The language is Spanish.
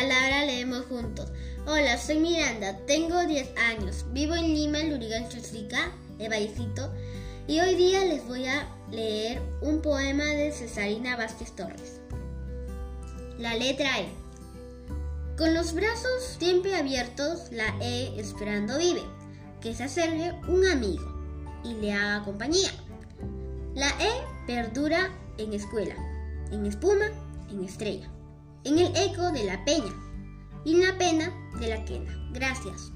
palabra leemos juntos. Hola, soy Miranda, tengo 10 años, vivo en Lima, Lurigan, Chusrica, Evaicito, y hoy día les voy a leer un poema de Cesarina Vázquez Torres. La letra E. Con los brazos siempre abiertos, la E esperando vive, que se acerque un amigo y le haga compañía. La E perdura en escuela, en espuma, en estrella, en el eco de la peña y en la pena de la quena. Gracias.